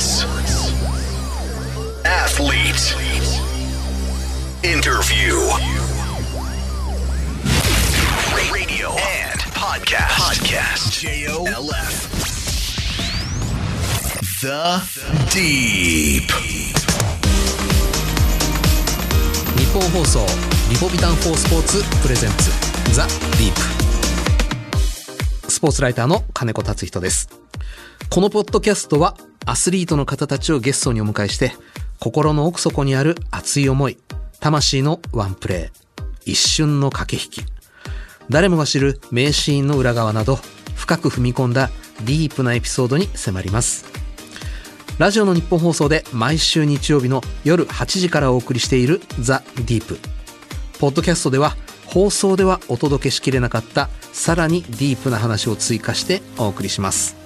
Sports. Athlete. Interview. Radio and podcast. Podcast. J-O-L-F. The Deep. 日本放送リポビタン4スポーツプレゼンツザ・ディープスポーツライターの金子達人ですこのポッドキャストはアスリートの方たちをゲストにお迎えして心の奥底にある熱い思い魂のワンプレー一瞬の駆け引き。誰もが知る名シーンの裏側など深く踏み込んだディープなエピソードに迫ります。ラジオの日本放送で毎週日曜日の夜8時からお送りしているザ・ディープ。ポッドキャストでは放送ではお届けしきれなかったさらにディープな話を追加してお送りします。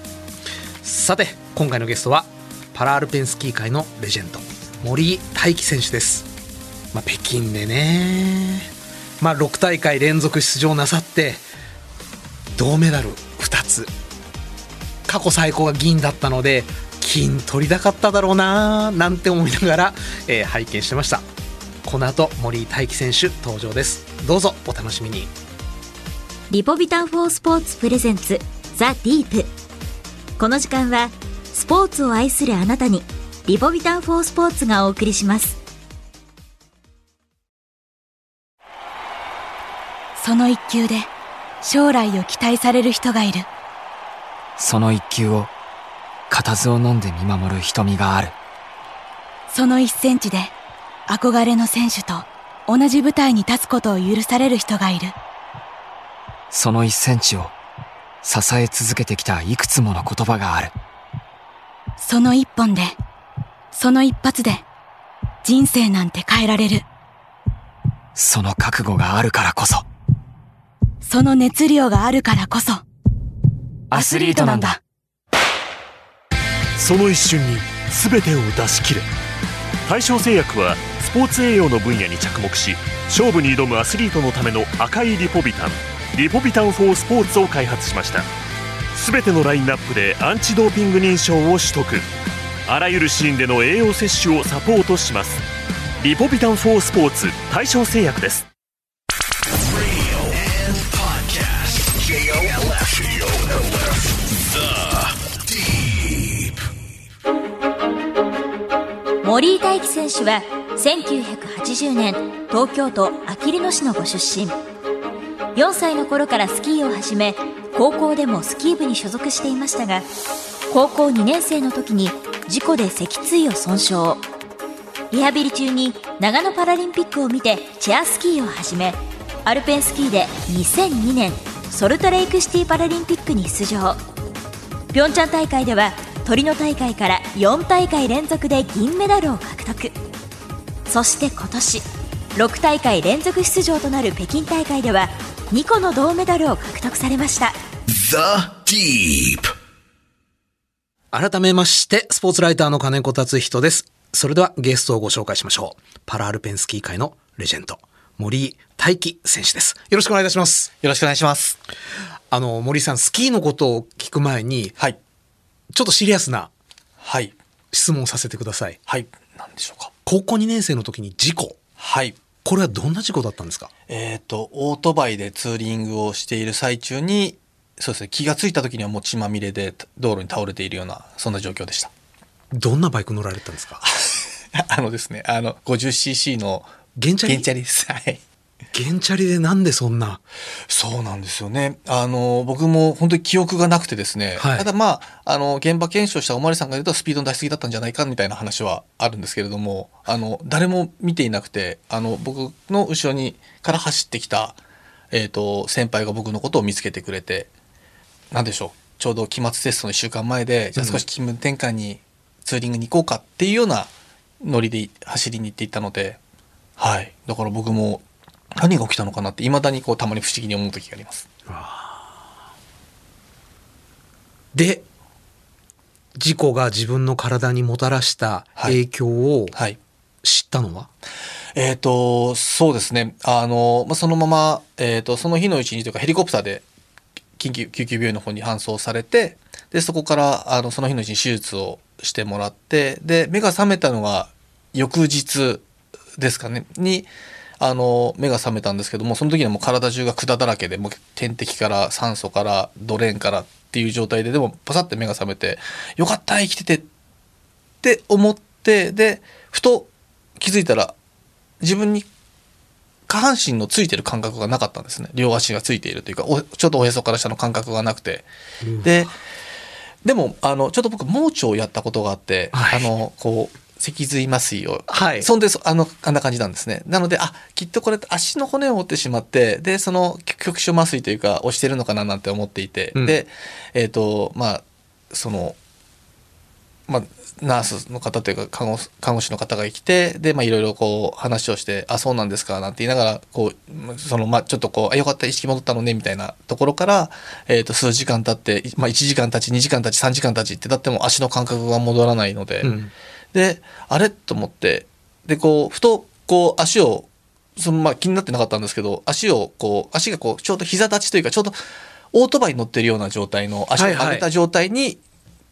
さて今回のゲストはパラアルペンスキー界のレジェンド森井大輝選手です、まあ、北京でね、まあ、6大会連続出場なさって銅メダル2つ。過去最高が銀だったので金取りたかっただろうななんて思いながら、えー拝見してました。この後森井大輝選手登場です。どうぞお楽しみに。リポビタン4スポーツプレゼンツザ・ディープ。この時間はスポーツを愛するあなたにリポビタン4スポーツがお送りします。その一球で将来を期待される人がいる。その一球を固唾を飲んで見守る瞳がある。その一センチで憧れの選手と同じ舞台に立つことを許される人がいる。その一センチを支え続けてきたいくつもの言葉がある。その一本でその一発で人生なんて変えられる。その覚悟があるからこそ。その熱量があるからこそ。アスリートなんだ。その一瞬に全てを出し切れ。大正製薬はスポーツ栄養の分野に着目し勝負に挑むアスリートのための赤いリポビタンリポビタン4スポーツを開発しました。全てのラインナップでアンチドーピング認証を取得。あらゆるシーンでの栄養摂取をサポートします。リポビタン4スポーツ大正製薬です。森井大輝選手は1980年東京都あきる野市のご出身。4歳の頃からスキーを始め高校でもスキー部に所属していましたが高校2年生の時に事故で脊椎を損傷。リハビリ中に長野パラリンピックを見てチェアスキーを始めアルペンスキーで2002年ソルトレイクシティパラリンピックに出場。ピョンチャン大会ではトリノ大会から4大会連続で銀メダルを獲得。そして今年6大会連続出場となる北京大会では2個の銅メダルを獲得されました The Deep. 改めましてスポーツライターの金子達人ですそれではゲストをご紹介しましょうパラアルペンスキー界のレジェンド森井大輝選手ですよろしくお願いいたしますよろしくお願いします。あの森井さんスキーのことを聞く前にはい。ちょっとシリアスなはい。質問をさせてくださいはい。なんでしょうか。高校2年生の時に事故はい。これはどんな事故だったんですか？えっ、と、オートバイでツーリングをしている最中に、そうですね、気がついた時にはもう血まみれで道路に倒れているような、そんな状況でした。どんなバイク乗られたんですか？あのですね、あの、50cc の原チャリです。はい。原チャリでなんでそんな？そうなんですよね。あの、僕も本当に記憶がなくてですね、はい。ただまあ、あの、現場検証したおまわりさんが言うとスピードの出しすぎだったんじゃないかみたいな話はあるんですけれども、あの、誰も見ていなくて、あの、僕の後ろに、から走ってきた、えっ、と、先輩が僕のことを見つけてくれて、なんでしょう、ちょうど期末テストの1週間前で、じゃあ少し気分転換にツーリングに行こうかっていうようなノリで走りに行っていったので、はい。だから僕も何が起きたのかなって、未だにこう、たまに不思議に思う時があります。で事故が自分の体にもたらした影響をはい。知ったのは、えっ、と、そうですね。あの、まあ、そのまま、えっ、と、その日のうちにというかヘリコプターで緊急、救急病院の方に搬送されて、で、そこから、あの、その日のうちに手術をしてもらってで目が覚めたのが翌日ですかねにあの目が覚めたんですけどもその時にはもう体中が管だらけでもう点滴から酸素からドレーンからっていう状態ででもパサって目が覚めてよかった生きててって思ってでふと気づいたら自分に下半身のついてる感覚がなかったんですね。両足がついているというかおちょっとおへそから下の感覚がなくて、ででもあのちょっと僕盲腸をやったことがあって、はい。あのこう脊髄麻酔を。はい。そんでそあのあんな感じなんですね。なのであきっとこれ足の骨を折ってしまってでその局局所麻酔というか押してるのかななんて思っていて、うん。でえっ、とまあそのまあ、ナースの方というか看護看護師の方が来てでまあいろいろこう話をして「あそうなんですか」なんて言いながらこうそのまあちょっとこう「あよかった意識戻ったのね」みたいなところから、えー、と数時間経って、まあ、1時間経ち2時間経ち3時間経ちってだっても足の感覚が戻らないので、うんであれ？と思って。でこうふとこう足をそのまあ気になってなかったんですけど足をこう足がこうちょうど膝立ちというかちょうどオートバイに乗ってるような状態の足を上げた状態に、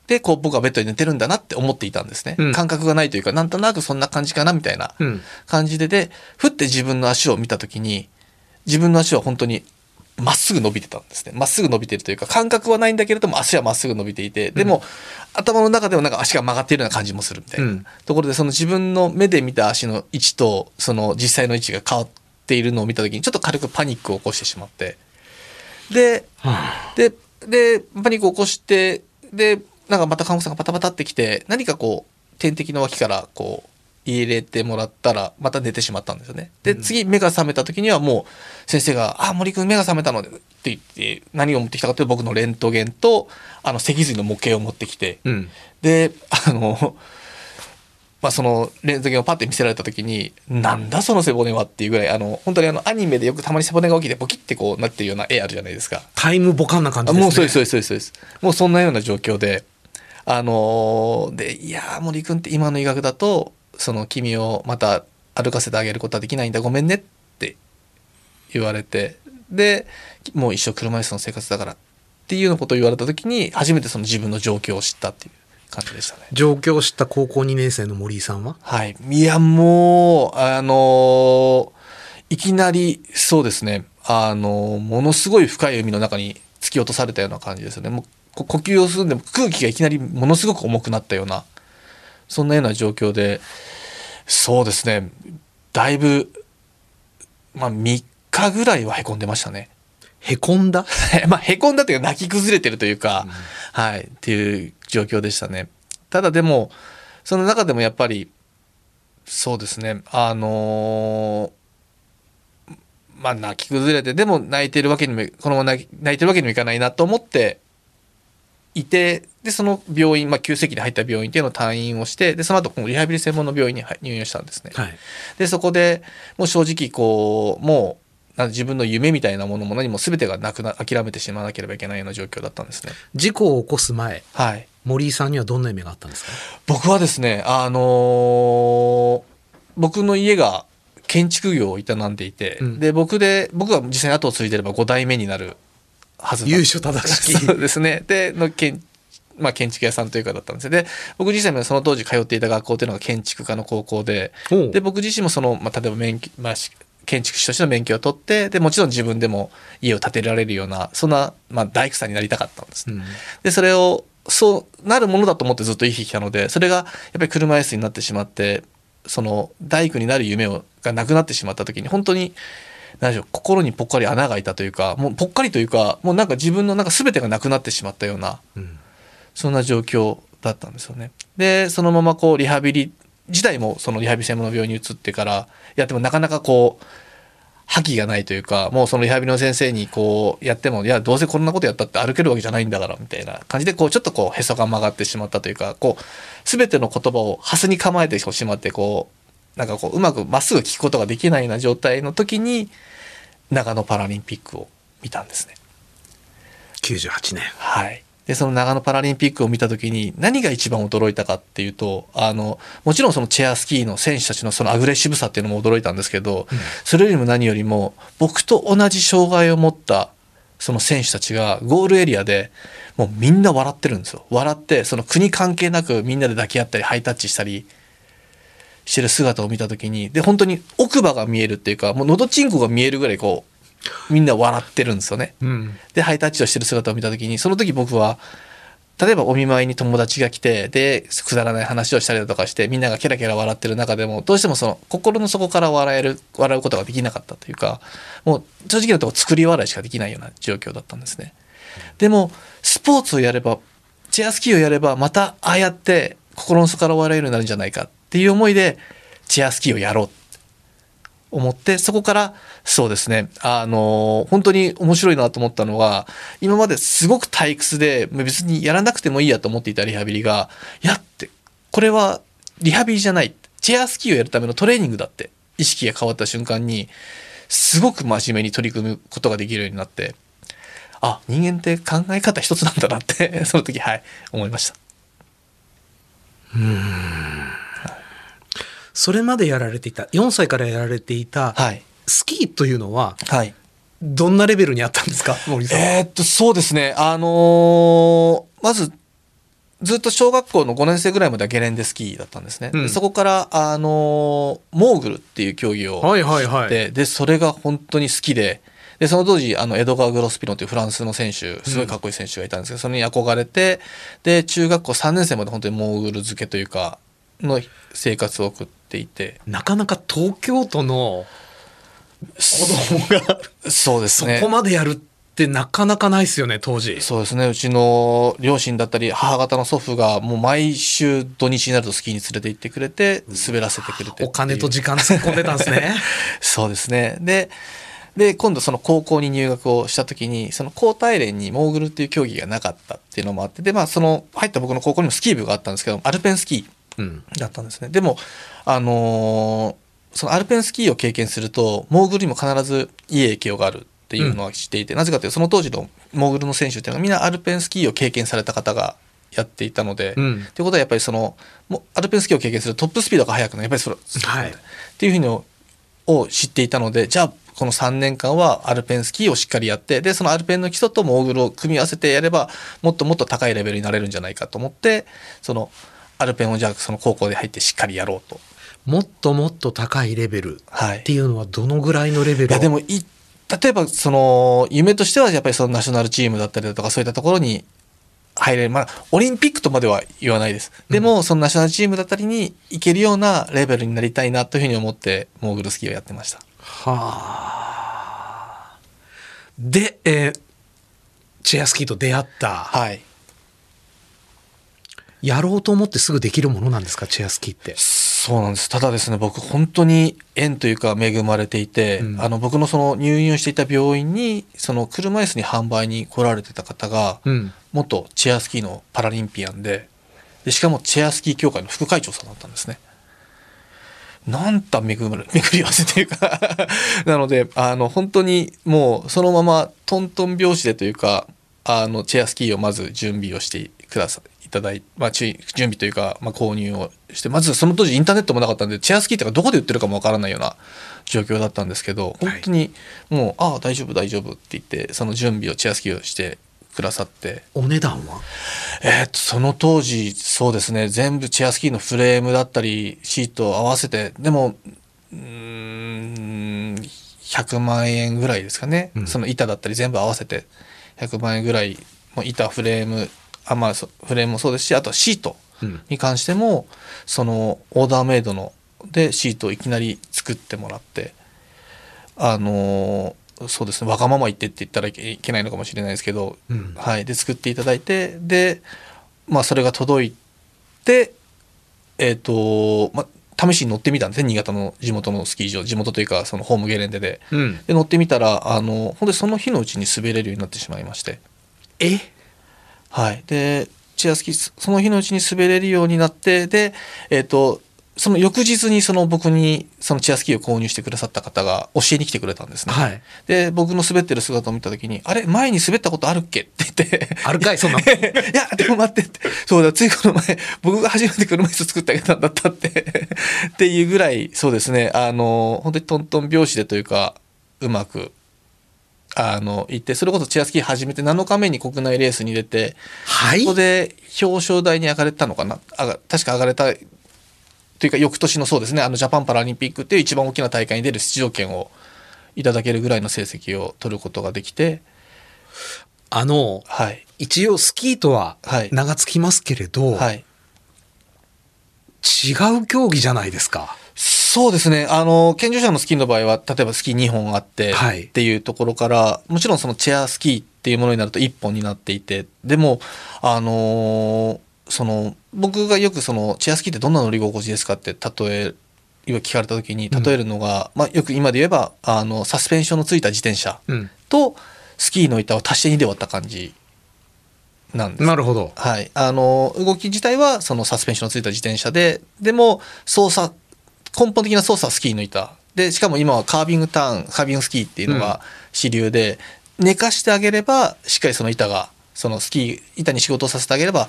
でこう僕はベッドに寝てるんだなって思っていたんですね、うん。感覚がないというかなんとなくそんな感じかなみたいなうん。感じででふって自分の足を見た時に自分の足は本当にまっすぐ伸びてたんですね。まっすぐ伸びてるというか感覚はないんだけれども足はまっすぐ伸びていてでも、頭の中でもなんか足が曲がっているような感じもするみたいな、うん。ところでその自分の目で見た足の位置とその実際の位置が変わっているのを見た時にちょっと軽くパニックを起こしてしまって。でででパニックを起こしてでなんかまた看護師さんがパタパタってきて何かこう点滴の脇からこう入れてもらったらまた寝てしまったんですよね。で次目が覚めた時にはもう先生が「あ森君目が覚めたので」って言って何を持ってきたかというと僕のレントゲンとあの脊髄の模型を持ってきて、うん。であのまあそのレントゲンをパッて見せられた時に「なんだその背骨は」っていうぐらいあの本当にあのアニメでよくたまに背骨が起きてポキってこうなってるような絵あるじゃないですか。タイムボカンな感じですね。あもうそうですそうですそうですもうそんなような状況で。あのーでいやー森君って今の医学だとその君をまた歩かせてあげることはできないんだごめんねって言われてでもう一生車椅子の生活だからっていうようなことを言われた時に初めてその自分の状況を知ったっていう感じでしたね。上京した高校2年生の森井さんは？はい。いや、もう、あのーいきなり、そうですね、あのーものすごい深い海の中に突き落とされたような感じですよね。もうこ呼吸をするんでも空気がいきなりものすごく重くなったような、そんなような状況で、そうですね、だいぶ、まあ3日ぐらいはへこんでましたね。へこんだ？まあ、へこんだっていうか泣き崩れてるというか、はい、っていう状況でしたね。ただでも、その中でもやっぱり、そうですね、あのーまあ泣き崩れて、でも泣いてるわけにも、このまま泣いてるわけにもいかないなと思っていて、で、その病院、まあ急性期に入った病院っていうのを退院をして、で、その後、このリハビリ専門の病院に入入院したんですね。はいでそこでもう正直こうもう自分の夢みたいなものも何も全てがなくな諦めてしまわなければいけないような状況だったんですね。事故を起こす前はい、森井さんにはどんな夢があったんですか？僕はですねあのー僕の家が建築業を営んでいて、うんで僕で僕が実際に後を継いでれば5代目になるはずだ。由緒正しき。そうですね。での建まあ、建築屋さんというかだったんですよで僕自身もその当時通っていた学校というのが建築科の高校でで僕自身もその、まあ、例えば免許、まあ、し建築士としての免許を取ってでもちろん自分でも家を建てられるようなそんな、まあ、大工さんになりたかったんです。ね、うん。でそれをそうなるものだと思ってずっと生きてきたのでそれがやっぱり車椅子になってしまってその大工になる夢をがなくなってしまった時に本当に何でしょう心にぽっかり穴が開いたというかもうぽっかりというかもうなんか自分のなんか全てがなくなってしまったようなうんそんな状況だったんですよね。でそのままこうリハビリ自体もそのリハビリ専門の病院に移ってからやってもなかなかこう覇気がないというかもうそのリハビリの先生にこうやってもいやどうせこんなことやったって歩けるわけじゃないんだからみたいな感じでこうちょっとこうへそが曲がってしまったというかこう全ての言葉をハスに構えてしまってこうなんかこううまくまっすぐ聞くことができないような状態の時に長野パラリンピックを見たんですね。98年はい。で、その長野パラリンピックを見たときに何が一番驚いたかっていうと、あの、もちろんそのチェアスキーの選手たちのそのアグレッシブさっていうのも驚いたんですけど、それよりも何よりも僕と同じ障害を持ったその選手たちがゴールエリアでもうみんな笑ってるんですよ。笑って、その国関係なくみんなで抱き合ったりハイタッチしたりしてる姿を見た時に、で、本当に奥歯が見えるっていうか、もう喉チンコが見えるぐらいこう、みんな笑ってるんですよね。うん。で、ハイタッチをしてる姿を見た時に、その時僕は、例えばお見舞いに友達が来て、で、くだらない話をしたりだとかして、みんながケラケラ笑ってる中でも、どうしてもその心の底から笑える、笑うことができなかったというか、もう正直なところ作り笑いしかできないような状況だったんですね。でも、スポーツをやれば、チェアスキーをやれば、またああやって心の底から笑えるようになるんじゃないかっていう思いで、チェアスキーをやろう思って、そこから、そうですね、あの、本当に面白いなと思ったのは、今まですごく退屈で、別にやらなくてもいいやと思っていたリハビリが、やって、これはリハビリじゃない。チェアスキーをやるためのトレーニングだって、意識が変わった瞬間に、すごく真面目に取り組むことができるようになって、あ、人間って考え方一つなんだなって、その時、はい、思いました。それまでやられていた、4歳からやられていた、はい。スキーというのは、はい。どんなレベルにあったんですか？森さんは。えーっと、そうですね。あのーまず、ずっと小学校の5年生ぐらいまではゲレンデスキーだったんですね。うんでそこから、あのーモーグルっていう競技をはいはいはいで、で、それが本当に好きで、で、その当時、あの、エドガー・グロスピノというフランスの選手、すごいかっこいい選手がいたんですけど、それに憧れて、で、中学校3年生まで本当にモーグル漬けというか、の生活を送っていて、なかなか東京都の子供がそうですね。そこまでやるってなかなかないですよね、当時。そうですね。うちの両親だったり、母方の祖父がもう毎週土日になるとスキーに連れて行ってくれて、滑らせてくれてお金と時間突っ込んでたんですね。そうですね。で、で、今度その高校に入学をした時に、その高体連にモーグルっていう競技がなかったっていうのもあって、で、まあその入った僕の高校にもスキー部があったんですけど、アルペンスキーうん。だったんですね。でも、あのーそのアルペンスキーを経験すると、モーグルにも必ずいい影響があるっていうのは知っていて、なぜかというと、その当時のモーグルの選手っていうのはみんなアルペンスキーを経験された方がやっていたので、うんということはやっぱりその、もうアルペンスキーを経験するとトップスピードが速くなる。やっぱりそれ、はいっていうふうにを知っていたので、じゃあ、この3年間はアルペンスキーをしっかりやって、で、そのアルペンの基礎とモーグルを組み合わせてやれば、もっともっと高いレベルになれるんじゃないかと思って、その、アルペンをじゃあその高校で入ってしっかりやろうと。もっともっと高いレベルはい。っていうのはどのぐらいのレベル？いやでもい例えばその夢としてはやっぱりそのナショナルチームだったりだとかそういったところに入れるまあオリンピックとまでは言わないですでも、そのナショナルチームだったりに行けるようなレベルになりたいなというふうに思ってモーグルスキーをやってましたはあ。で、えーチェアスキーと出会った。はいやろうと思ってすぐできるものなんですか、チェアスキーって。そうなんですただですね僕本当に縁というか恵まれていて、うんあの僕のその入院をしていた病院にその車椅子に販売に来られてた方が、うん。元チェアスキーのパラリンピアンででしかもチェアスキー協会の副会長さんだったんですね。なんた巡る巡り合わせというか なのであの本当にもうそのままトントン拍子でというかあのチェアスキーをまず準備をしてくださいいただいまあ、準備というか、まあ、購入をしてまずその当時インターネットもなかったんでチェアスキーとかどこで売ってるかもわからないような状況だったんですけど本当にもう「ああ大丈夫大丈夫」って言ってその準備をチェアスキーをしてくださって。お値段は？えーっと、その当時、そうですね、全部チェアスキーのフレームだったり、シートを合わせて、でも、うーん、100万円ぐらいですかね、うん。その板だったり全部合わせて、100万円ぐらい、もう板、フレーム、あまあ、そフレームもそうですし、あとはシートうんに関しても、そのオーダーメイドのでシートをいきなり作ってもらって、あのーそうですねわがまま言ってって言ったらいけないのかもしれないですけど、うんはい、で作っていただいてで、まあ、それが届いてえっ、と、まあ、試しに乗ってみたんですね新潟の地元のスキー場地元というかそのホームゲレンデでうん。で乗ってみたらあの本当にその日のうちに滑れるようになってしまいまして。え？はい。で、チェアスキー、その日のうちに滑れるようになって、で、えっ、と、その翌日にその僕にそのチェアスキーを購入してくださった方が教えに来てくれたんですね。はい。で、僕の滑ってる姿を見たときに、あれ前に滑ったことあるっけ？って言って。あるかい？そんな いや、でも待ってって。そうだ、ついこの前、僕が初めて車椅子作ってあげたんだったって。っていうぐらい、そうですね、あの、本当にトントン拍子でというか、うまく、あの行ってそれこそチェアスキー始めて7日目に国内レースに出てはい。そこで表彰台に上がれたのかな？あが確か上がれたというか翌年のそうですね。あのジャパンパラリンピックっていう一番大きな大会に出る出場権をいただけるぐらいの成績を取ることができて。あの、はい。一応スキーとははい。名が付きますけれど、はい。違う競技じゃないですか。そうですね。あの、健常者のスキーの場合は、例えばスキー2本あって、はいっていうところから、もちろんそのチェアスキーっていうものになると1本になっていて、でも、あのーその、僕がよくその、チェアスキーってどんな乗り心地ですかって例え、今聞かれた時に、例えるのが、まあ、よく今で言えば、あの、サスペンションのついた自転車うん。と、スキーの板を足して2で割った感じなんですなるほど。はい、あの動き自体はそのサスペンションのついた自転車ででも操作根本的な操作はスキーの板でしかも今はカービングターンカービングスキーっていうのが主流で、寝かしてあげればしっかりその板がそのスキー板に仕事をさせてあげれば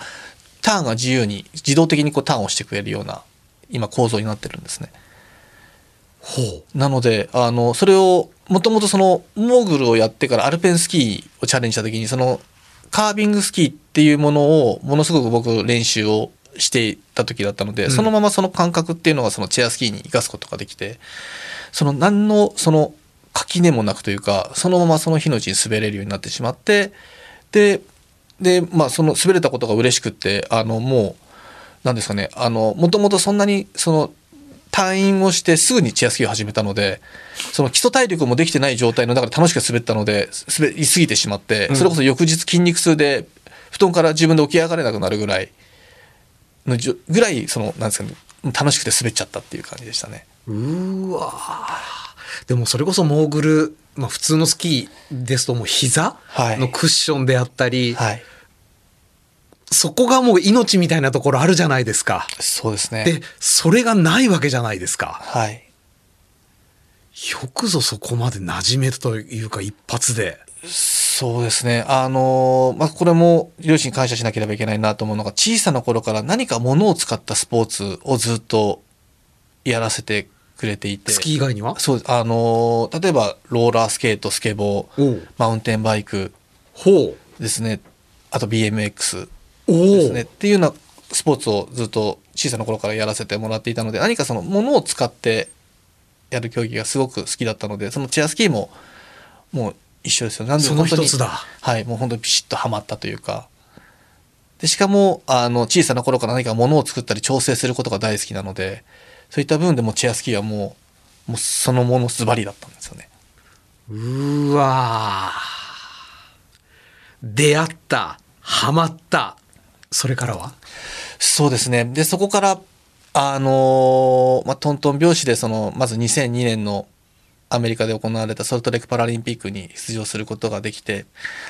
ターンが自由に自動的にこうターンをしてくれるような今構造になってるんですね。ほう。なのであのそれをもともとそのモーグルをやってからアルペンスキーをチャレンジした時にそのカービングスキーっていうものをものすごく僕練習をしていた時だったので、うん。そのままその感覚っていうのがそのチェアスキーに生かすことができてその何のその垣根もなくというかそのままその日のうちに滑れるようになってしまってででまあその滑れたことが嬉しくってあのもうなんですかねあのもともとそんなにその退院をしてすぐにチェアスキーを始めたのでその基礎体力もできてない状態の中で楽しく滑ったので滑りすぎてしまってそれこそ翌日筋肉痛で布団から自分で起き上がれなくなるぐらいのじょぐらいそのなんですかね楽しくて滑っちゃったっていう感じでしたね。うーわーでもそれこそモーグル、まあ普通のスキーですともう膝はいのクッションであったり、はいそこがもう命みたいなところあるじゃないですか。そうですね。で、それがないわけじゃないですか。はいよくぞそこまで馴染めたというか一発で。そうですね。あのまあ、これも両親に感謝しなければいけないなと思うのが、小さな頃から何か物を使ったスポーツをずっとやらせてくれていて。スキー以外には？そう。あの例えば、ローラースケート、スケボー、マウンテンバイクほう。ですね。あと BMX おですね。おっていうようなスポーツをずっと小さな頃からやらせてもらっていたので、何かその物を使ってやる競技がすごく好きだったので、そのチェアスキーももう一緒ですよ。なんでその一つだ。はい、もう本当にピシッとはまったというか。で、しかも、あの、小さな頃から何か物を作ったり調整することが大好きなので、そういった部分でもチェアスキーはもう、もうそのものズバリだったんですよね。うーわー出会った。ハマった。それからは？そうですね。で、そこから、あのーまあ、トントン拍子で、その、まず2002年のアメリカで行われたソルトレークパラリンピックに出場することができて、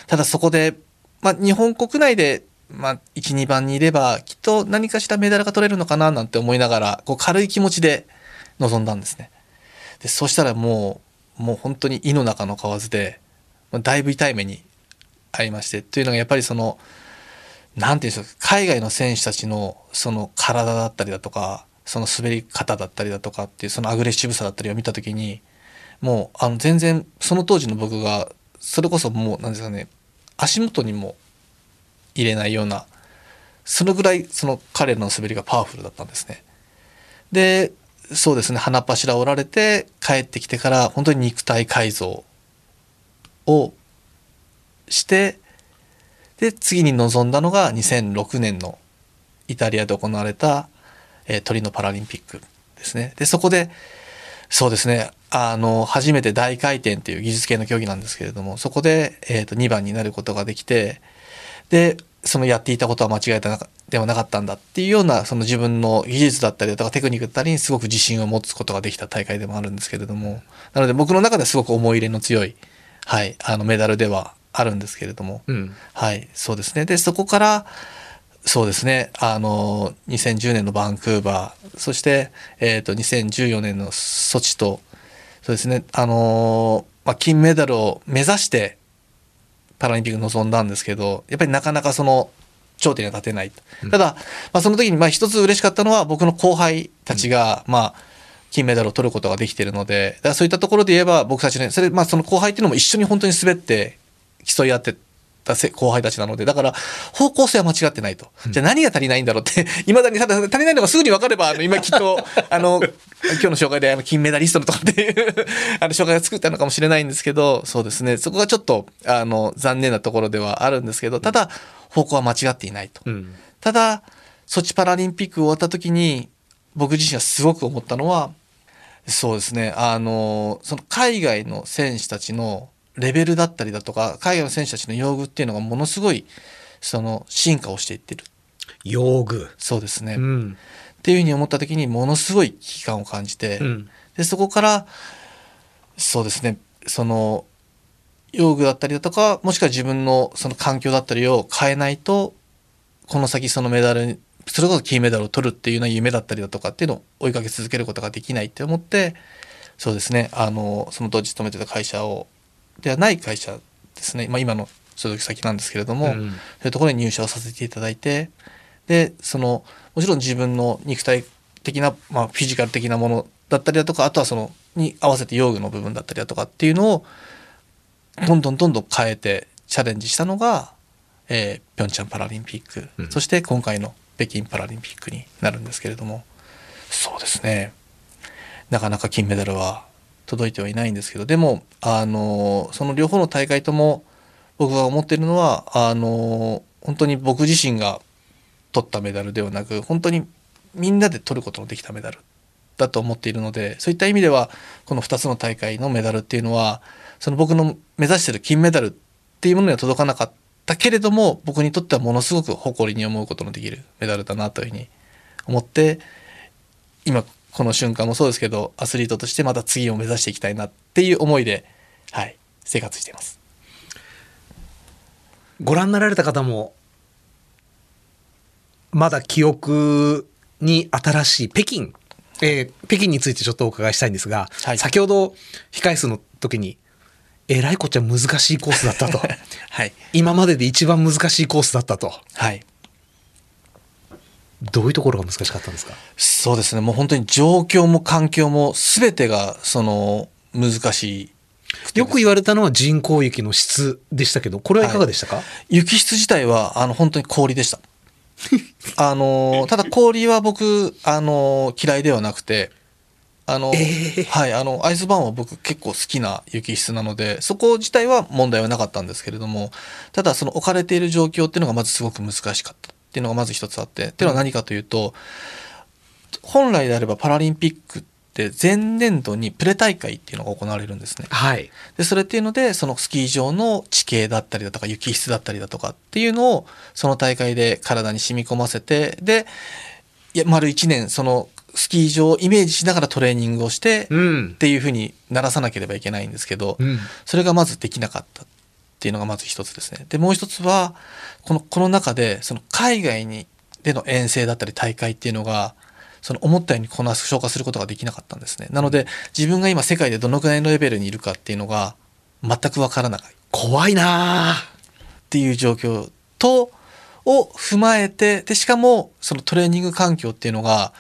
ただそこで、まあ、日本国内で、まあ、1、2番にいれば、きっと何かしらメダルが取れるのかななんて思いながら、こう軽い気持ちで臨んだんですね。で、そしたらもう、もう本当に胃の中の蛙で、まあだいぶ痛い目に遭いまして、というのがやっぱりその、なんていうんですか、海外の選手たちのその体だったりだとか、その滑り方だったりだとかっていうそのアグレッシブさだったりを見たときに、もうあの全然その当時の僕が、それこそもうなんですかね、足元にも入れないような、そのぐらいその彼らの滑りがパワフルだったんですね。で、そうですね、鼻柱折られて帰ってきてから本当に肉体改造をして、で、次に臨んだのが2006年のイタリアで行われた、えートリノパラリンピックですね。で、そこで、そうですね、あの、初めて大回転っていう技術系の競技なんですけれども、そこで、えーと2番になることができて、で、そのやっていたことは間違えたではなかったんだっていうような、その自分の技術だったりだとかテクニックだったりにすごく自信を持つことができた大会でもあるんですけれども、なので僕の中ではすごく思い入れの強い、はい、あのメダルではあるんですけれども、うん。はい、そうですね。で、そこから、そうですね、あの、2010年のバンクーバー、そして、えっ、と、2014年のソチと、そうですね、あの、まあ、金メダルを目指して、パラリンピックに臨んだんですけど、やっぱりなかなかその、頂点には立てない。ただ、まあ、その時に、まあ、一つ嬉しかったのは、僕の後輩たちが、まあ、金メダルを取ることができているので、だからそういったところで言えば、僕たちね、それ、まあその後輩っていうのも一緒に本当に滑って競い合ってたせ後輩たちなので、だから方向性は間違ってないと。じゃあ何が足りないんだろうって、いまだにただ足りないのがすぐに分かれば、あの今きっと、あの、今日の紹介であの金メダリストのとかっていう、あの紹介が作ったのかもしれないんですけど、そうですね、そこがちょっと、あの、残念なところではあるんですけど、ただ、方向は間違っていないと。うん。ただ、ソチパラリンピック終わった時に、僕自身がすごく思ったのは、そうですね、あの、その海外の選手たちのレベルだったりだとか、海外の選手たちの用具っていうのがものすごい、その進化をしていってる。用具。そうですね。っうん。ていうふうに思った時にものすごい危機感を感じて、うん。で、そこから、そうですね、その、用具だったりだとか、もしくは自分のその環境だったりを変えないと、この先そのメダルに、それこそ金メダルを取るっていうような夢だったりだとかっていうのを追いかけ続けることができないって思って、そうですね、あの、その当時勤めてた会社を、ではない会社ですね、まあ今の所属先なんですけれども、うん。そういうところに入社をさせていただいて、で、その、もちろん自分の肉体的な、まあ、フィジカル的なものだったりだとか、あとはその、に合わせて用具の部分だったりだとかっていうのを、どんどんどんどん変えてチャレンジしたのが、えー、ピョンチャンパラリンピック、うん。そして今回の北京パラリンピックになるんですけれども、そうですね。なかなか金メダルは届いてはいないんですけど、でも、あの、その両方の大会とも、僕が思っているのは、あの、本当に僕自身が取ったメダルではなく、本当にみんなで取ることのできたメダルだと思っているので、そういった意味では、この2つの大会のメダルっていうのは、その僕の目指してる金メダルっていうものには届かなかったけれども、僕にとってはものすごく誇りに思うことのできるメダルだなというふうに思って、今この瞬間もそうですけど、アスリートとしてまた次を目指していきたいなっていう思いで、はい、生活しています。ご覧になられた方も、まだ記憶に新しい北京、えー北京についてちょっとお伺いしたいんですが、はい先ほど控え室の時に、えらいこっちゃ難しいコースだったと。はい。今までで一番難しいコースだったと。はい。どういうところが難しかったんですか？そうですね。もう本当に状況も環境も全てがその難しい。よく言われたのは人工雪の質でしたけど、これはいかがでしたか、雪質自体はあの本当に氷でした。あのただ氷は僕あの嫌いではなくて。あの、はい、あの、アイスバーンは僕結構好きな雪質なので、そこ自体は問題はなかったんですけれども、ただその置かれている状況っていうのがまずすごく難しかったっていうのがまず一つあって、っていうのは何かというと、本来であればパラリンピックって前年度にプレ大会っていうのが行われるんですね。はい。で、それっていうので、そのスキー場の地形だったりだとか、雪質だったりだとかっていうのを、その大会で体に染み込ませて、で、いや、丸一年、そのスキー場をイメージしながらトレーニングをして、うんっ。ていうふうにならさなければいけないんですけど、うんそれがまずできなかったっていうのがまず一つですね。で、もう一つは、この、この中で、その海外に、での遠征だったり大会っていうのが、その思ったようにこなす、消化することができなかったんですね。なので、自分が今世界でどのくらいのレベルにいるかっていうのが、全くわからない。怖いなあっていう状況と、を踏まえて、で、しかも、そのトレーニング環境っていうのが、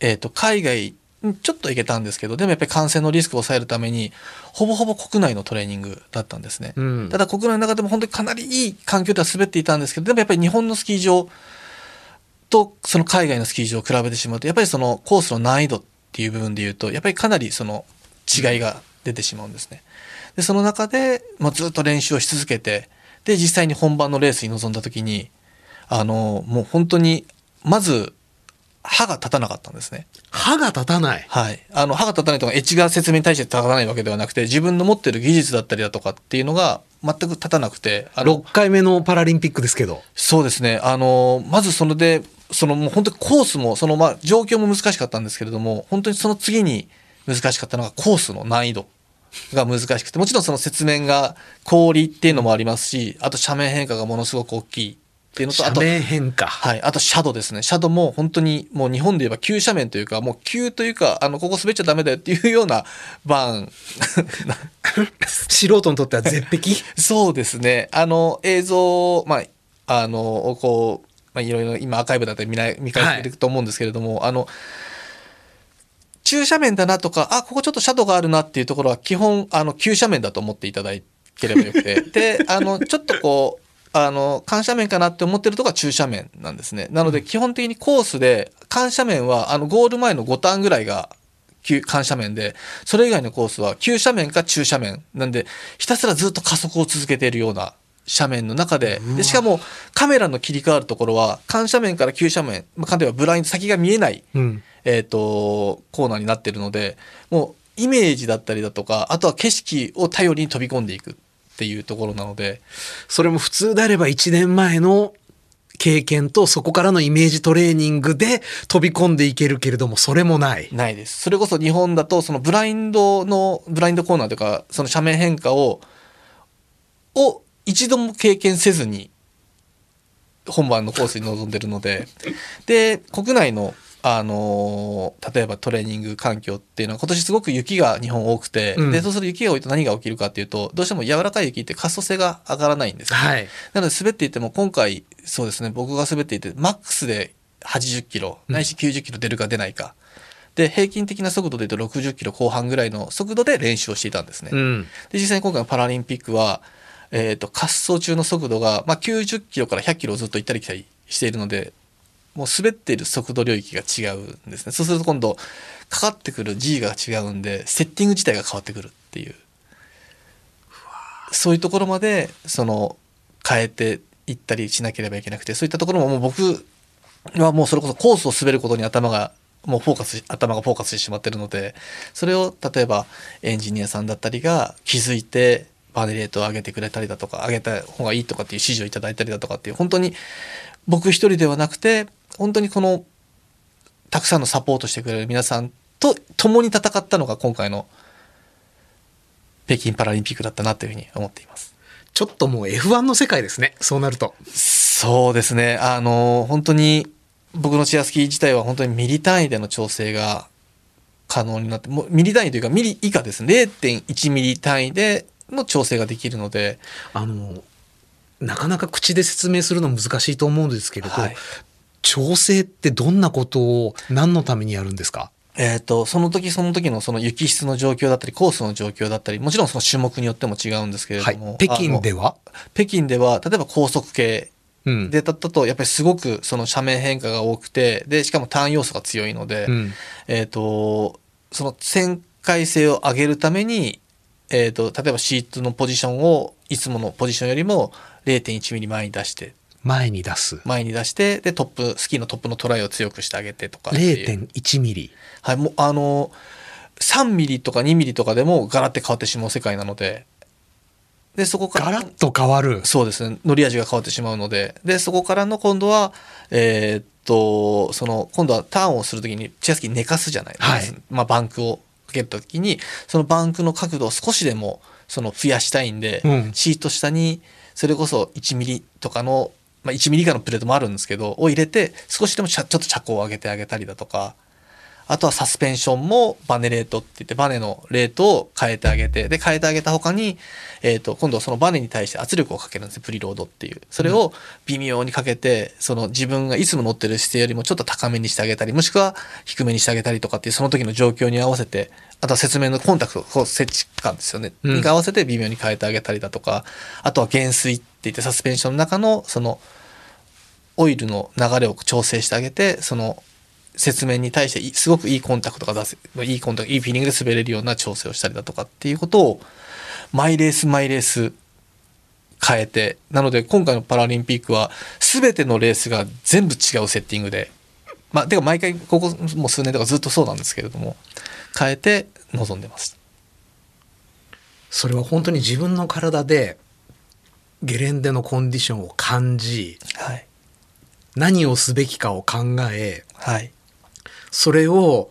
えっ、と、海外、ちょっと行けたんですけど、でもやっぱり感染のリスクを抑えるために、ほぼほぼ国内のトレーニングだったんですね。うんただ国内の中でも本当にかなりいい環境では滑っていたんですけど、でもやっぱり日本のスキー場とその海外のスキー場を比べてしまうと、やっぱりそのコースの難易度っていう部分で言うと、やっぱりかなりその違いが出てしまうんですね。で、その中で、まあ、ずっと練習をし続けて、で、実際に本番のレースに臨んだ時に、あの、もう本当に、まず、歯が立たなかったんですね。歯が立たない。はい。あの、歯が立たないとか、エッジが説明に対して立たないわけではなくて、自分の持ってる技術だったりだとかっていうのが全く立たなくて、あの6回目のパラリンピックですけど。そうですね。あの、まずそれで、そのもう本当にコースも、そのまあ状況も難しかったんですけれども、本当にその次に難しかったのがコースの難易度が難しくて、もちろんその雪面が氷っていうのもありますし、あと斜面変化がものすごく大きいっていうのと、あと、斜面変化。はい。あと、シャドウですね。シャドウも本当に、もう日本で言えば急斜面というか、もう急というか、あの、ここ滑っちゃダメだよっていうようなバーン。素人にとっては絶壁？そうですね。あの、映像、まあ、あの、こう、まあ、いろいろ今アーカイブだったり見ない見返していくと思うんですけれども、あの、中斜面だなとか、あ、ここちょっとシャドウがあるなっていうところは基本、あの、急斜面だと思っていただければよくて。で、あの、ちょっとこう、あの、緩斜面かなって思ってるとこは中斜面なんですね。なので、基本的にコースで、緩斜面は、あの、ゴール前の5ターンぐらいが、急緩斜面で、それ以外のコースは急斜面か中斜面。なんで、ひたすらずっと加速を続けているような斜面の中で、でしかもカメラの切り替わるところは、緩斜面から急斜面、まあ、簡単にはブラインド先が見えない、うん。えっ、と、コーナーになってるので、もうイメージだったりだとか、あとは景色を頼りに飛び込んでいくっていうところなので、それも普通であれば1年前の経験とそこからのイメージトレーニングで飛び込んでいけるけれども、それもない。ないです。それこそ日本だと、そのブラインドの、ブラインドコーナーというか、その斜面変化を、を一度も経験せずに、本番のコースに臨んでるので、で、国内の、あのー例えばトレーニング環境っていうのは今年すごく雪が日本多くて、うん。で、そうすると雪が多いと何が起きるかっていうと、どうしても柔らかい雪って滑走性が上がらないんですね、はい。なので滑っていても今回そうですね僕が滑っていてマックスで80キロないし90キロ出るか出ないか、で平均的な速度で言うと60キロ後半ぐらいの速度で練習をしていたんですね、うん。で実際に今回のパラリンピックは、えー、と滑走中の速度が、まあ、90キロから100キロをずっと行ったり来たりしているのでもう滑っている速度領域が違うんですね。そうすると今度かかってくる G が違うんでセッティング自体が変わってくるっていう。そういうところまでその変えていったりしなければいけなくてそういったところももう僕はもうそれこそコースを滑ることに頭がもうフォーカス頭がフォーカスしてしまってるのでそれを例えばエンジニアさんだったりが気づいてバネレートを上げてくれたりだとか上げた方がいいとかっていう指示をいただいたりだとかっていう本当に僕一人ではなくて本当にこのたくさんのサポートしてくれる皆さんと共に戦ったのが今回の北京パラリンピックだったなというふうに思っています。ちょっともう F1 の世界ですね。そうなると。そうですね。あの、本当に僕のチェアスキー自体は本当にミリ単位での調整が可能になって、もうミリ単位というかミリ以下ですね。0.1ミリ単位での調整ができるので、あの、なかなか口で説明するの難しいと思うんですけれど、はい調整ってどんなことを何のためにやるんですか？えっ、と、その時その時のその雪質の状況だったり、コースの状況だったり、もちろんその種目によっても違うんですけれはいども、。北京では？は北京では、例えば高速系うん。でだったと、やっぱりすごくその斜面変化が多くて、で、しかもターン要素が強いので、うんえっ、と、その旋回性を上げるために、えっ、と、例えばシートのポジションをいつものポジションよりも0.1ミリ前に出して、前に出す。前に出して、で、トップ、スキーのトップのトライを強くしてあげてとかっていう。0.1ミリ。はい、もう、あの、3ミリとか2ミリとかでもガラって変わってしまう世界なので、で、そこから。ガラッと変わる。そうですね。乗り味が変わってしまうので。で、そこからの今度は、えーっと、その、今度はターンをするときに、チェアスキー寝かすじゃないですか。はいまあ、バンクをかけたときに、そのバンクの角度を少しでも、その、増やしたいんで、うんシート下に、それこそ1ミリとかの、まあ、1ミリ以下のプレートもあるんですけど、を入れて、少しでもちょっと車高を上げてあげたりだとか、あとはサスペンションもバネレートって言ってバネのレートを変えてあげて、で、変えてあげた他に、えっ、と、今度はそのバネに対して圧力をかけるんですよ、プリロードっていう。それを微妙にかけて、その自分がいつも乗ってる姿勢よりもちょっと高めにしてあげたり、もしくは低めにしてあげたりとかっていう、その時の状況に合わせて、あとは説明のコンタクト、こう設置感ですよね。うんに合わせて微妙に変えてあげたりだとか、あとは減水って言ってサスペンションの中の、その、オイルの流れを調整してあげて、その説明に対していすごくいいコンタクトが出せ、いいコンタクト、いいフィーリングで滑れるような調整をしたりだとかっていうことを、マイレースマイレース変えて、なので今回のパラリンピックは全てのレースが全部違うセッティングで、まあ、てか毎回ここもう数年とかずっとそうなんですけれども、変えて臨んでます。それは本当に自分の体でゲレンデのコンディションを感じはい。何をすべきかを考えはい。それを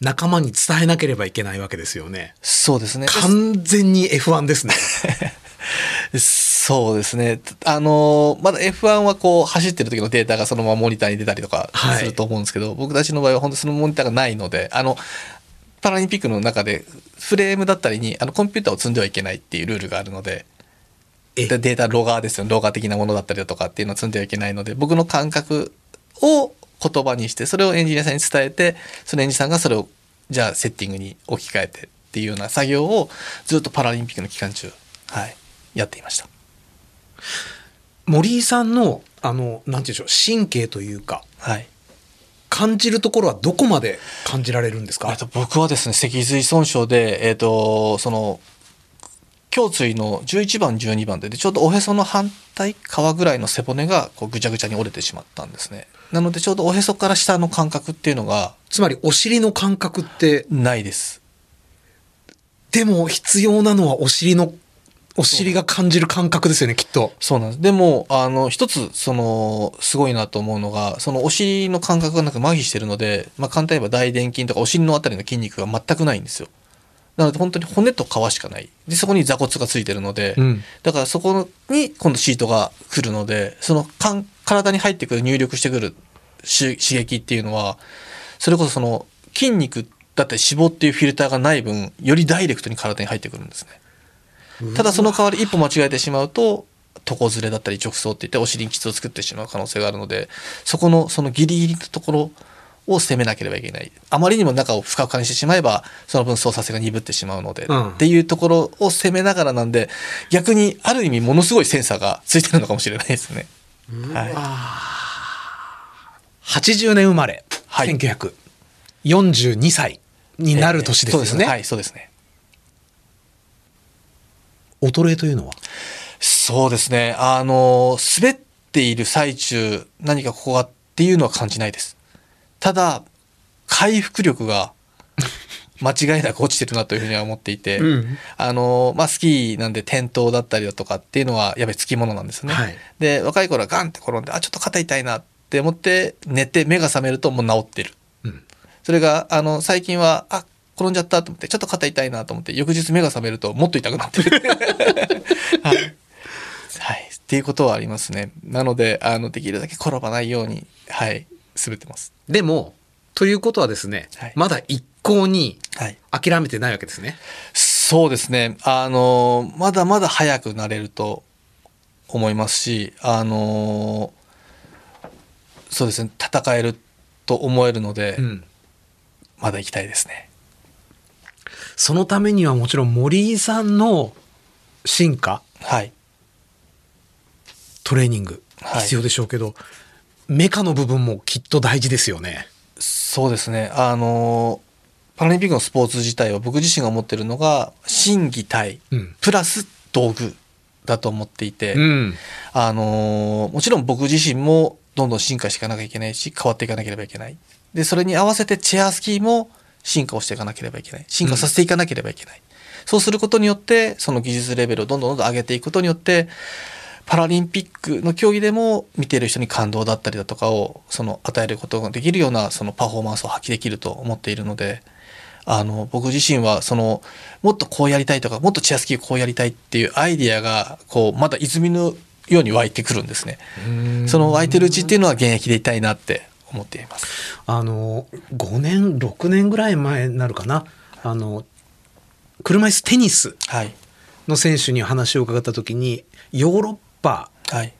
仲間に伝えなければいけないわけですよね。そうですね。完全に F1 ですね。そうですね。あのーまだ F1 はこう走ってる時のデータがそのままモニターに出たりとかはいすると思うんですけど、僕たちの場合は本当にそのモニターがないので、あの、パラリンピックの中でフレームだったりにあのコンピューターを積んではいけないっていうルールがあるのでデータロガーですよね。ロガー的なものだったりだとかっていうのを積んではいけないので、僕の感覚を言葉にしてそれをエンジニアさんに伝えてそのエンジニアさんがそれをじゃあセッティングに置き換えてっていうような作業をずっとパラリンピックの期間中、はい、やっていました。森井さんの、あの、なんていうんでしょう、神経というか、はい感じるところはどこまで感じられるんですか？えっと、僕はですね脊髄損傷で、えっと、その胸椎の11番12番ででちょうどおへその反対側ぐらいの背骨がこうぐちゃぐちゃに折れてしまったんですね。なのでちょうどおへそから下の感覚っていうのがつまりお尻の感覚って、ないです。でも必要なのはお尻の、お尻が感じる感覚ですよね、きっと。そうなんです。でもあの一つそのすごいなと思うのがそのお尻の感覚がなんか麻痺してるので、まあ、簡単に言えば大臀筋とかお尻のあたりの筋肉が全くないんですよなので本当に骨と皮しかない。でそこに座骨がついてるので、うん。だからそこに今度シートが来るのでそのかん体に入ってくる入力してくるし刺激っていうのはそれこそその筋肉だったり脂肪っていうフィルターがない分よりダイレクトに体に入ってくるんですね。ただその代わり一歩間違えてしまうと床ずれだったり直走っていってお尻に傷を作ってしまう可能性があるのでそこのそのギリギリのところを攻めなければいけない。あまりにも中をふかふかにしてしまえばその分操作性が鈍ってしまうので、うん。っていうところを攻めながらなんで逆にある意味ものすごいセンサーがついてるのかもしれないですね。はい、80年生まれ、はい。1942歳になる年ですよね。そうはいそうですね。衰えというのは？そうですね。あの、滑っている最中、何かここがっていうのは感じないです。ただ、回復力が 間違いなく落ちてるなというふうには思っていて、うんあの、まあ、スキーなんで転倒だったりだとかっていうのはやっぱりつきものなんですね。はいで、若い頃はガンって転んで、あ、ちょっと肩痛いなって思って寝て目が覚めるともう治ってる。うんそれが、あの、最近は、あ、転んじゃったと思って、ちょっと肩痛いなと思って、翌日目が覚めるともっと痛くなってる。はい。はい。っていうことはありますね。なので、あの、できるだけ転ばないように、はい、滑ってます。でも、ということはですね、はいまだ一向にはい。諦めてないわけですね。そうですね。あの、まだまだ早くなれると思いますし、あの、そうですね、戦えると思えるので、うんまだ行きたいですね。そのためにはもちろん森井さんの進化、はい。トレーニングはい必要でしょうけど、メカの部分もきっと大事ですよね。そうですね。あの、パラリンピックのスポーツ自体は僕自身が思ってるのが、心技体、うんプラス道具だと思っていて、うん。あのーもちろん僕自身もどんどん進化していかなきゃいけないし変わっていかなければいけないでそれに合わせてチェアスキーも進化をしていかなければいけない進化させていかなければいけない、そうすることによってその技術レベルをどんどんどんどん上げていくことによってパラリンピックの競技でも見ている人に感動だったりだとかをその与えることができるようなそのパフォーマンスを発揮できると思っているのであの僕自身はそのもっとこうやりたいとかもっとチェアスキーをこうやりたいっていうアイディアがこうまだ泉のように湧いてくるんですね。その湧いてるうちっていうのは現役でいたいなって思っています。あの、5年、6年ぐらい前になるかな。あの、車椅子テニスはい。の選手に話を伺った時に、ヨーロッパ、はい。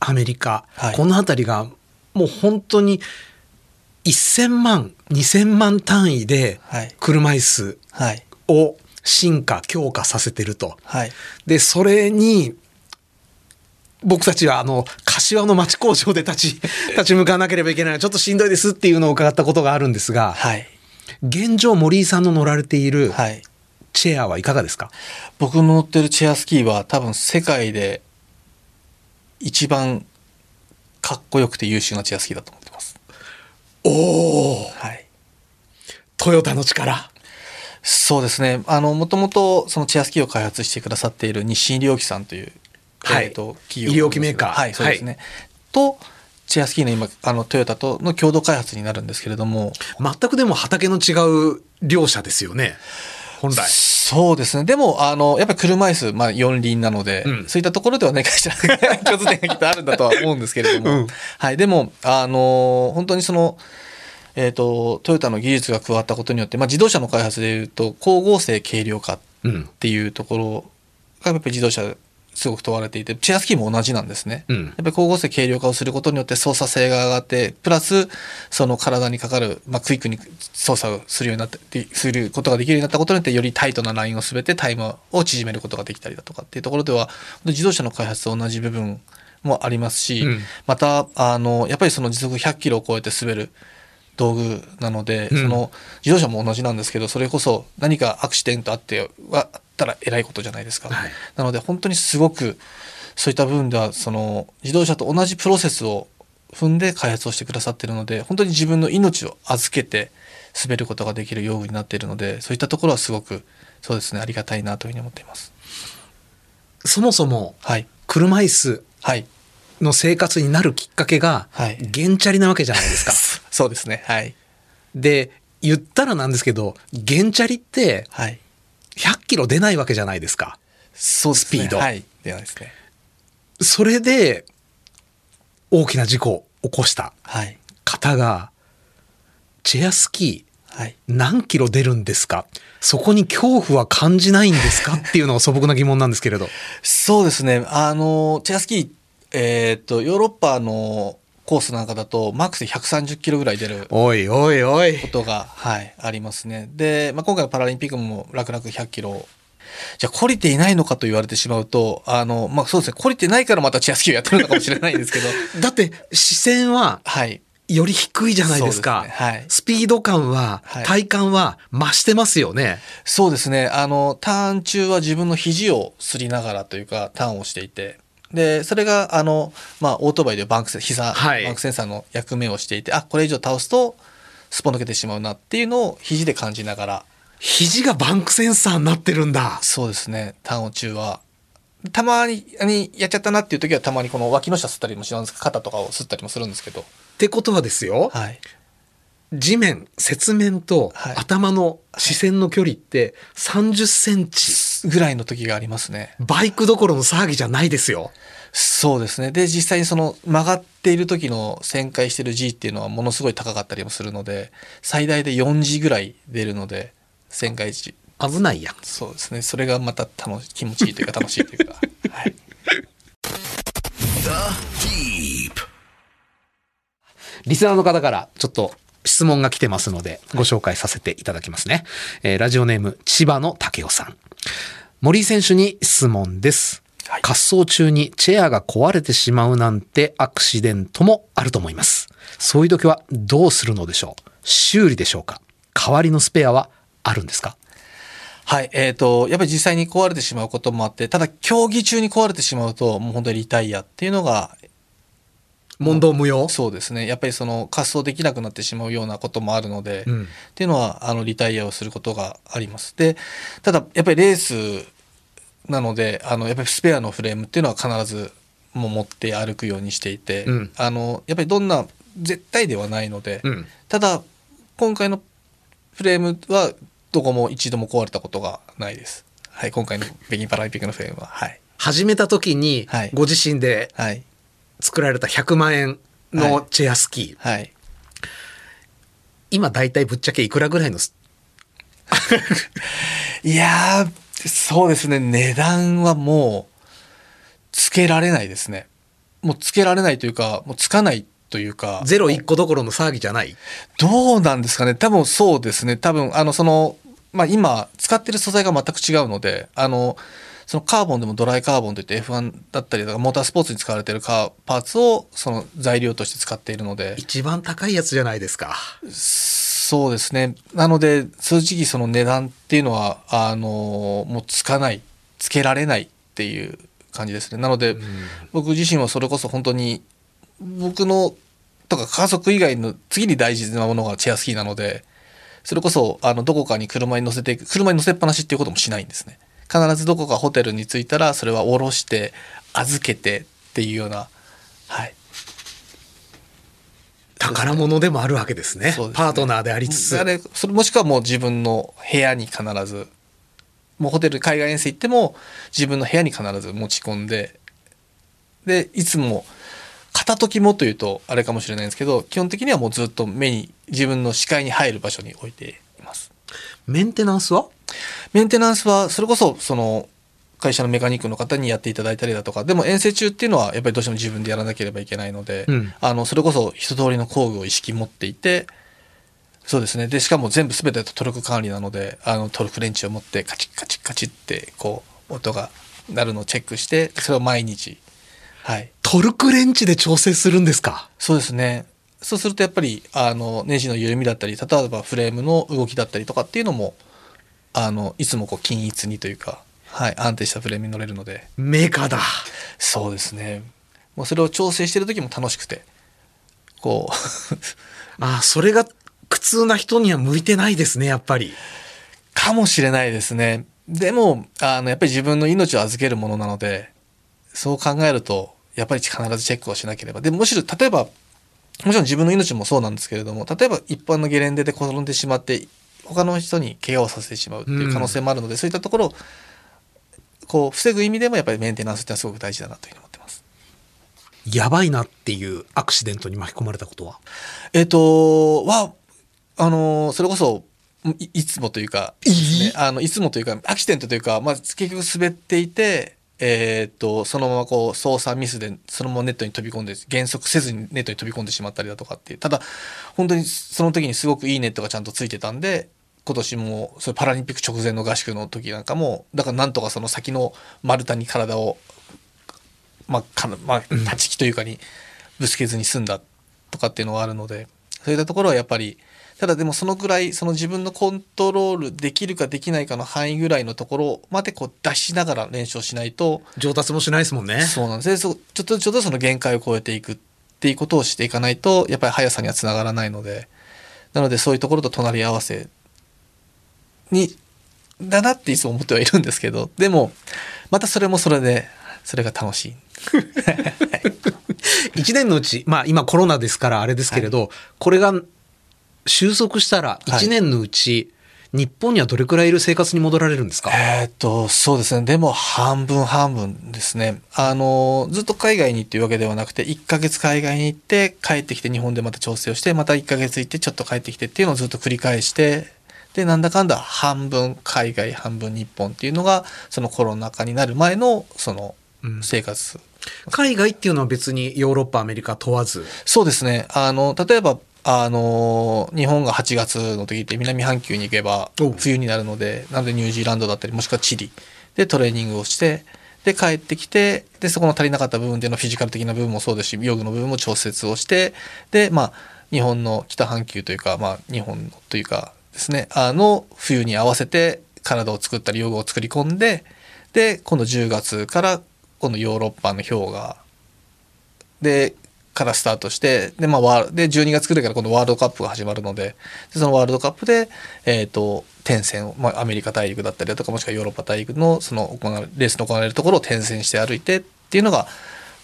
アメリカ、はいこの辺りがもう本当に1000万、2000万単位ではい。車椅子はい。を進化、強化させてると。はい。で、それに、僕たちはあの、柏の町工場で立ち、立ち向かわなければいけないちょっとしんどいですっていうのを伺ったことがあるんですが、はい。現状森井さんの乗られているはい。チェアはいかがですか？僕の乗ってるチェアスキーは多分世界で一番かっこよくて優秀なチェアスキーだと思ってます。おおはい。トヨタの力。そうですね。あの、もともとそのチェアスキーを開発してくださっている日清医療機さんという、はいえーと企業医療機メーカーはい、そうですね。と、チェアスキーの今、あの、トヨタとの共同開発になるんですけれども、全くでも畑の違う両者ですよね。本来。そうですね。でも、あの、やっぱり車椅子、まあ、四輪なので、うんそういったところでは何かしら共通点がきっとあるんだとは思うんですけれども、うんはい。でも、あの、本当にその、えっ、と、トヨタの技術が加わったことによって、まあ、自動車の開発でいうと、光合成軽量化っうん。ていうところが、やっぱり自動車すごく問われていて、チェアスキーも同じなんですね。うん。やっぱり光合成軽量化をすることによって操作性が上がって、プラス、その体にかかる、まあ、クイックに操作をするようになって、することができるようになったことによって、よりタイトなラインを滑ってタイムを縮めることができたりだとかっていうところでは、自動車の開発と同じ部分もありますし、うん。また、あの、やっぱりその時速100キロを超えて滑る道具なので、うん。その自動車も同じなんですけど、それこそ何かアクシデントあってはたら偉いことじゃないですか。はいなので本当にすごくそういった部分ではその自動車と同じプロセスを踏んで開発をしてくださっているので本当に自分の命を預けて滑ることができる用具になっているのでそういったところはすごくそうですねありがたいなというふうに思っています。そもそもはい車椅子はいの生活になるきっかけがはい原チャリなわけじゃないですか。そうですねはいで言ったらなんですけど原チャリってはい100キロ出ないわけじゃないですか。そうね。スピード。はい。ではですね。それで大きな事故を起こした。はい。方がチェアスキはい。ー何キロ出るんですか。そこに恐怖は感じないんですか？っていうのが素朴な疑問なんですけれど。そうですね。あの、チェアスキー、えーっと、ヨーロッパのコースなんかだと、マックスで130キロぐらい出るおいおいおい。ことが、はい、ありますね。で、まあ、今回のパラリンピックも楽々100キロ。じゃあ、懲りていないのかと言われてしまうと、あの、まあ、そうですね、懲りてないからまたチェアスキーをやってるのかもしれないんですけど、だって視線ははい。より低いじゃないですか。すねはいスピード感は、はい体感は増してますよね。そうですね。あの、ターン中は自分の肘をすりながらというか、ターンをしていて、で、それが、あの、まあ、オートバイでバンクセン、膝、はいバンクセンサーの役目をしていて、あ、これ以上倒すと、すっぽ抜けてしまうなっていうのを肘で感じながら、肘がバンクセンサーになってるんだ。そうですね、ターンを中は。たまに、やっちゃったなっていう時は、たまにこの脇の下吸ったりもします肩とかを吸ったりもするんですけど、ってことはですよ、はい。地面、雪面とはい頭の視線の距離って30センチ。ぐらいの時がありますね。バイクどころの騒ぎじゃないですよ。そうですね。で、実際にその曲がっている時の旋回してる G っていうのはものすごい高かったりもするので、最大で 4G ぐらい出るので、旋回時。危ないやん。そうですね。それがまた楽し気持ちいいというか楽しいというか。はい。The Deep. リスナーの方からちょっと質問が来てますので、ご紹介させていただきますね。えーラジオネーム、千葉の竹雄さん。森井選手に質問です。はい滑走中にチェアが壊れてしまうなんてアクシデントもあると思います。そういう時はどうするのでしょう？修理でしょうか？代わりのスペアはあるんですか？はい。えっ、と、やっぱり実際に壊れてしまうこともあって、ただ競技中に壊れてしまうと、もう本当にリタイアっていうのが問答無用？そうですね。やっぱりその滑走できなくなってしまうようなこともあるので、うん。っていうのはあのリタイアをすることがあります。で、ただやっぱりレースなので、あのやっぱりスペアのフレームっていうのは必ずもう持って歩くようにしていて、うん。あのやっぱりどんな絶対ではないので、うん。ただ今回のフレームはどこも一度も壊れたことがないです。はい、今回の北京パラリンピックのフレームは、はい、始めた時にはい。ご自身ではい、作られた100万円のチェアスキー。はい。今大体ぶっちゃけいくらぐらいのス いやー、そうですね。値段はもう、つけられないですね。もうつけられないというか、もうつかないというか。ゼロ1個どころの騒ぎじゃない？どうなんですかね。多分そうですね。多分、あの、その、まあ今、使ってる素材が全く違うので、あの、そのカーボンでもドライカーボンといって F1 だったりとか、モータースポーツに使われているカーパーツを、その材料として使っているので。一番高いやつじゃないですか。そうですね。なので、正直その値段っていうのは、あの、もうつかない、つけられないっていう感じですね。なので、僕自身はそれこそ本当に、僕の、とか家族以外の次に大事なものがチェアスキーなので、それこそ、あの、どこかに車に乗せていく、車に乗せっぱなしっていうこともしないんですね。必ずどこかホテルに着いたら、それは下ろして、預けてっていうような、はい。宝物でもあるわけですね。ねパートナーでありつつ。あれそれもしくはもう自分の部屋に必ずもうホテル海外遠征行っても自分の部屋に必ず持ち込んででいつも片時もというとあれかもしれないんですけど基本的にはもうずっと目に自分の視界に入る場所に置いていますメンテナンスは？メンテナンスはそれこそその会社のメカニックの方にやっていただいたりだとかでも遠征中っていうのはやっぱりどうしても自分でやらなければいけないので、うん。あのそれこそ一通りの工具を意識持っていてそうですね。でしかも全部全てトルク管理なのであのトルクレンチを持ってカチッカチッカチッってこう音が鳴るのをチェックしてそれを毎日はい。トルクレンチで調整するんですか？そうですね。そうするとやっぱりあのネジの緩みだったり例えばフレームの動きだったりとかっていうのもあのいつもこう均一にというか、はい、安定したフレームに乗れるので。メーカーだ。そうですね。もうそれを調整してる時も楽しくてこう。ああ、それが苦痛な人には向いてないですね、やっぱり。かもしれないですね。でもあのやっぱり自分の命を預けるものなのでそう考えるとやっぱり必ずチェックをしなければ。でむしろ例えばもちろん自分の命もそうなんですけれども例えば一般のゲレンデで転んでしまって他の人に怪我をさせてしまうっていう可能性もあるので、そういったところをこう防ぐ意味でもやっぱりメンテナンスってのはすごく大事だなというふうに思ってます。やばいなっていうアクシデントに巻き込まれたことは？えっ、とはあのそれこそいいつもというか、ね、あのいつもというかアクシデントというか、まあ、結局滑っていて、えっとそのままこう操作ミスでそのままネットに飛び込んで減速せずにネットに飛び込んでしまったりだとかっていう。ただ本当にその時にすごくいいネットがちゃんとついてたんで今年もそれパラリンピック直前の合宿の時なんかもだからなんとかその先の丸太に体をまあ、かなまあ、立ち木というかにぶつけずに済んだとかっていうのはあるのでそういったところはやっぱりただでもそのぐらいその自分のコントロールできるかできないかの範囲ぐらいのところまでこう出しながら練習をしないと上達もしないですもんね。そうなんですちょっとちょっとその限界を超えていくっていうことをしていかないとやっぱり速さにはつながらないのでなのでそういうところと隣り合わせにだなっていつも思ってはいるんですけどでもまたそれもそれでそれが楽しい。一年のうち、まあ今コロナですからあれですけれど、これが収束したら一年のうち、日本にはどれくらいいる生活に戻られるんですか、えーっと、そうですね。でも半分半分ですね。あの、ずっと海外にっていうわけではなくて、1ヶ月海外に行って、帰ってきて日本でまた調整をして、また1ヶ月行って、ちょっと帰ってきてっていうのをずっと繰り返して、で、なんだかんだ半分海外、半分日本っていうのが、そのコロナ禍になる前の、そのうん、生活。海外っていうのは別にヨーロッパ、アメリカ問わず？そうですね。あの、例えば、あの、日本が8月の時って南半球に行けばおう冬になるので、なのでニュージーランドだったり、もしくはチリでトレーニングをして、で、帰ってきて、で、そこの足りなかった部分でのフィジカル的な部分もそうですし、用具の部分も調節をして、で、まあ、日本の北半球というか、まあ、日本のというかですね、あの、冬に合わせて体を作ったり、用具を作り込んで、で、今度10月から、今度ヨーロッパの氷河でからスタートしてで,、まあ、で12月くらいから今度ワールドカップが始まるのででそのワールドカップで、えー、と転戦を、まあ、アメリカ大陸だったりだとかもしくはヨーロッパ大陸のそのレースの行われるところを転戦して歩いてっていうのが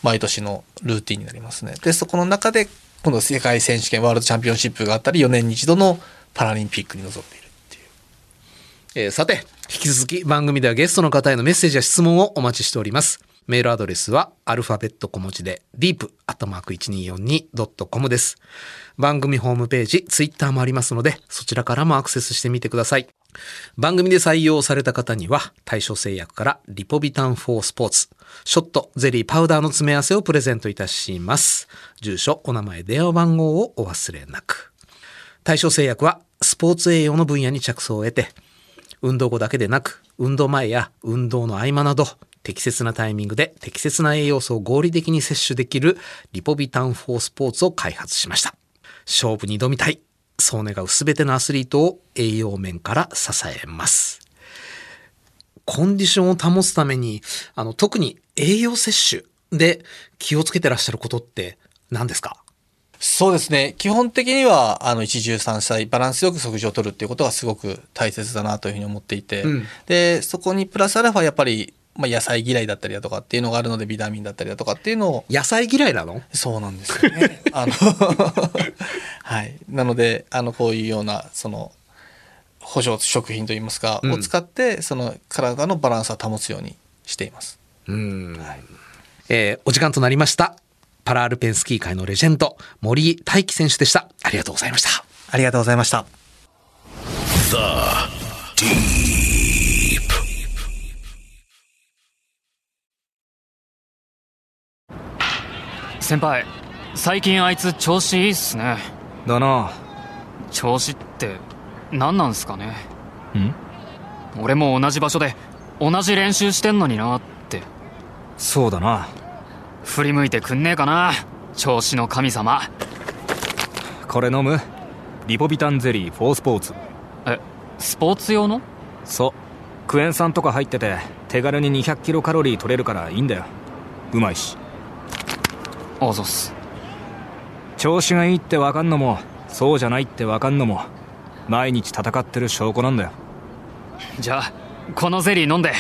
毎年のルーティンになりますね。でそこの中で今度世界選手権ワールドチャンピオンシップがあったり4年に一度のパラリンピックに臨んでいるっていう。えーさて、引き続き番組ではゲストの方へのメッセージや質問をお待ちしております。メールアドレスはアルファベット小文字で deep.1242.com です。番組ホームページ、ツイッターもありますので、そちらからもアクセスしてみてください。番組で採用された方には、対象製薬からリポビタン4スポーツ、ショット、ゼリー、パウダーの詰め合わせをプレゼントいたします。住所、お名前、電話番号をお忘れなく。対象製薬はスポーツ栄養の分野に着想を得て、運動後だけでなく、運動前や運動の合間など、適切なタイミングで適切な栄養素を合理的に摂取できるリポビタン4スポーツを開発しました。勝負に挑みたい。そう願うすべてのアスリートを栄養面から支えます。コンディションを保つために、あの、特に栄養摂取で気をつけてらっしゃることって何ですか？そうですね基本的にはあの一汁三菜バランスよく食事をとるっていうことがすごく大切だなというふうに思っていて、うんでそこにプラスアルファやっぱり、まあ、野菜嫌いだったりだとかっていうのがあるのでビタミンだったりだとかっていうのを野菜嫌いなの？そうなんですよね。あの はい、なのであのこういうようなその補助食品といいますか、うんを使ってその体のバランスを保つようにしています。うんえーお時間となりました。パラアルペンスキー界のレジェンド、森井大輝選手でした。ありがとうございました。ありがとうございました。先輩最近あいつ調子いいっすね。だな。調子って何なんすかね。ん？俺も同じ場所で同じ練習してんのになって。そうだな。振り向いてくんねえかな調子の神様。これ飲む？リポビタンゼリー4スポーツ。えスポーツ用の？そう。クエン酸とか入ってて手軽に200キロカロリー取れるからいいんだよ。うまいしあざっす。調子がいいってわかんのもそうじゃないってわかんのも毎日戦ってる証拠なんだよ。じゃあこのゼリー飲んで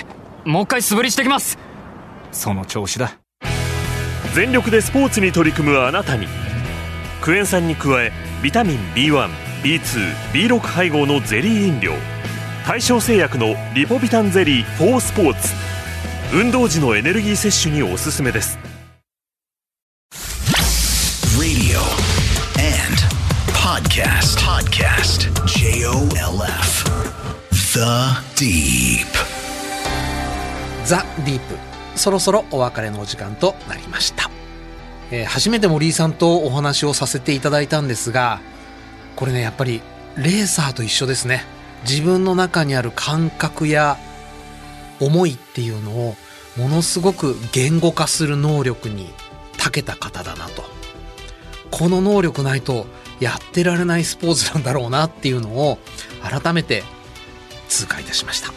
もう一回素振りしてきます。その調子だ。全力でスポーツに取り組むあなたにクエン酸に加えビタミン B1B2B6 配合のゼリー飲料対象製薬のリポビタンゼリー4スポーツ運動時のエネルギー摂取におすすめです podcast. Podcast. J O L F. The Deep. ザ・ディープ。そろそろお別れのお時間となりました。えー初めて森井さんとお話をさせていただいたんですが、これね、やっぱりレーサーと一緒ですね。自分の中にある感覚や思いっていうのをものすごく言語化する能力に長けた方だなと。この能力ないとやってられないスポーツなんだろうなっていうのを改めて痛感いたしました。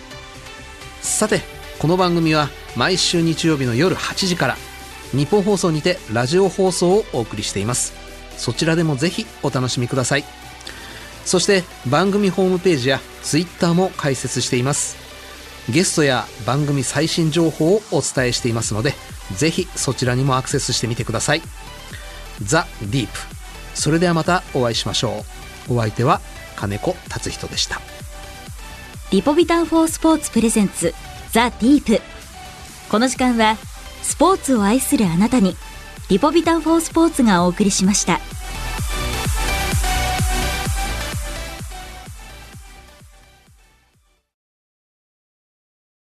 さてこの番組は毎週日曜日の夜8時から日本放送にてラジオ放送をお送りしています。そちらでもぜひお楽しみください。そして番組ホームページやツイッターも開設しています。ゲストや番組最新情報をお伝えしていますのでぜひそちらにもアクセスしてみてください。ザ・ディープ。それではまたお会いしましょう。お相手は金子達人でした。リポビタン4スポーツプレゼンツザ・ディープ。この時間はスポーツを愛するあなたにリポビタン4スポーツがお送りしました。